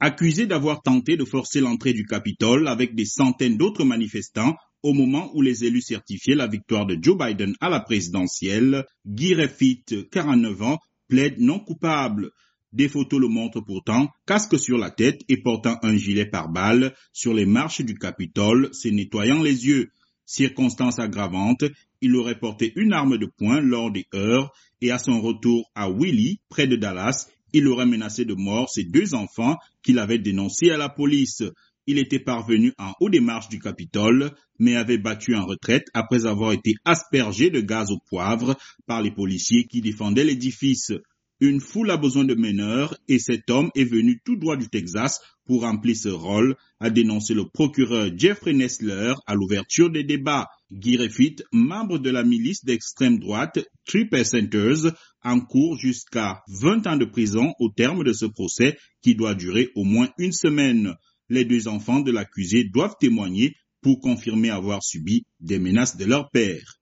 accusé d'avoir tenté de forcer l'entrée du Capitole avec des centaines d'autres manifestants au moment où les élus certifiaient la victoire de Joe Biden à la présidentielle, Guy Reffitt, 49 ans, plaide non coupable. Des photos le montrent pourtant, casque sur la tête et portant un gilet pare-balles sur les marches du Capitole, se nettoyant les yeux. Circonstance aggravante, il aurait porté une arme de poing lors des heures et à son retour à Willy, près de Dallas, il aurait menacé de mort ses deux enfants qu'il avait dénoncés à la police. Il était parvenu en haut des marches du Capitole, mais avait battu en retraite après avoir été aspergé de gaz au poivre par les policiers qui défendaient l'édifice. Une foule a besoin de meneurs et cet homme est venu tout droit du Texas pour remplir ce rôle, a dénoncé le procureur Jeffrey Nessler à l'ouverture des débats. Guy Reffitt, membre de la milice d'extrême droite Triple Centers, encourt jusqu'à 20 ans de prison au terme de ce procès qui doit durer au moins une semaine. Les deux enfants de l'accusé doivent témoigner pour confirmer avoir subi des menaces de leur père.